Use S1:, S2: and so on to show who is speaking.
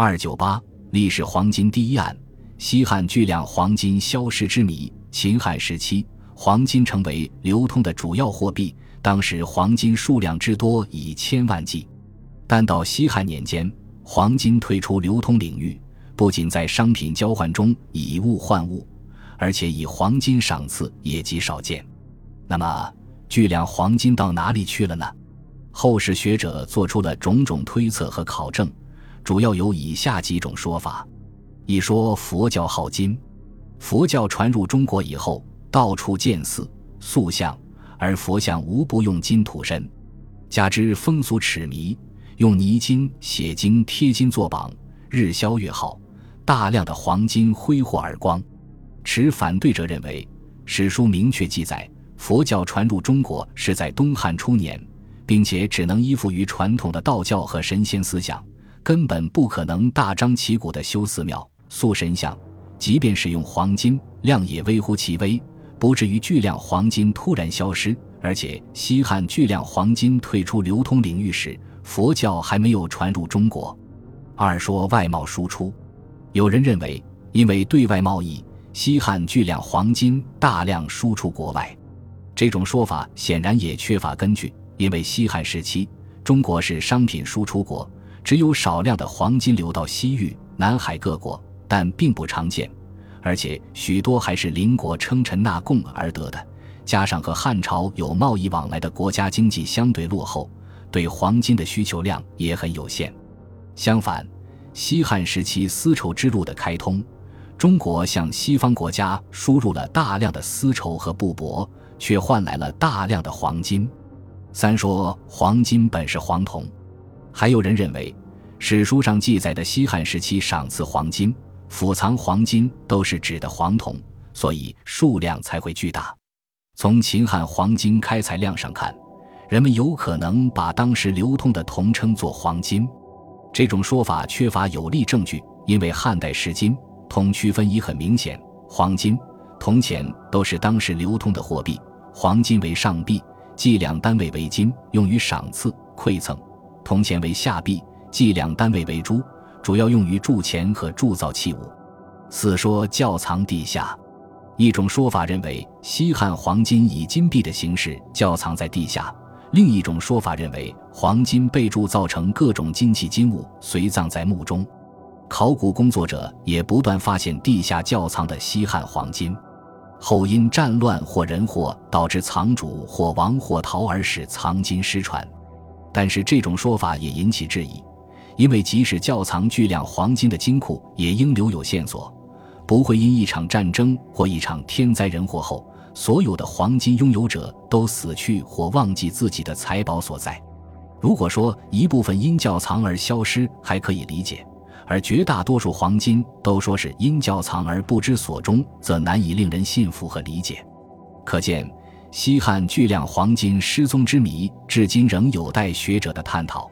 S1: 二九八历史黄金第一案：西汉巨量黄金消失之谜。秦汉时期，黄金成为流通的主要货币，当时黄金数量之多以千万计。但到西汉年间，黄金退出流通领域，不仅在商品交换中以物换物，而且以黄金赏赐也极少见。那么，巨量黄金到哪里去了呢？后世学者做出了种种推测和考证，主要有以下几种说法：一说佛教好金，佛教传入中国以后，到处建寺塑像，而佛像无不用金涂身，加之风俗痴迷。用泥金写经贴金作榜，日销越好，大量的黄金挥霍而光。持反对者认为，史书明确记载，佛教传入中国是在东汉初年，并且只能依附于传统的道教和神仙思想，根本不可能大张旗鼓地修寺庙、塑神像。即便是用黄金，量也微乎其微，不至于巨量黄金突然消失。而且，西汉巨量黄金退出流通领域时，佛教还没有传入中国。二说外贸输出，有人认为，因为对外贸易，西汉巨量黄金大量输出国外。这种说法显然也缺乏根据，因为西汉时期中国是商品输出国，只有少量的黄金流到西域、南海各国，但并不常见，而且许多还是邻国称臣纳贡而得的。加上和汉朝有贸易往来的国家经济相对落后。对黄金的需求量也很有限。相反，西汉时期丝绸之路的开通，中国向西方国家输入了大量的丝绸和布帛，却换来了大量的黄金。三说黄金本是黄铜，还有人认为，史书上记载的西汉时期赏赐黄金、府藏黄金都是指的黄铜，所以数量才会巨大。从秦汉黄金开采量上看。人们有可能把当时流通的铜称作黄金，这种说法缺乏有力证据，因为汉代时金铜区分已很明显，黄金、铜钱都是当时流通的货币，黄金为上币，计量单位为金，用于赏赐馈赠；铜钱为下币，计量单位为铢，主要用于铸钱和铸造器物。四说窖藏地下，一种说法认为西汉黄金以金币的形式窖藏在地下。另一种说法认为，黄金被铸造成各种金器金物，随葬在墓中。考古工作者也不断发现地下窖藏的西汉黄金，后因战乱或人祸导致藏主或亡或逃而使藏金失传。但是这种说法也引起质疑，因为即使窖藏巨量黄金的金库，也应留有线索，不会因一场战争或一场天灾人祸后。所有的黄金拥有者都死去或忘记自己的财宝所在。如果说一部分因窖藏而消失，还可以理解；而绝大多数黄金都说是因窖藏而不知所终，则难以令人信服和理解。可见，西汉巨量黄金失踪之谜，至今仍有待学者的探讨。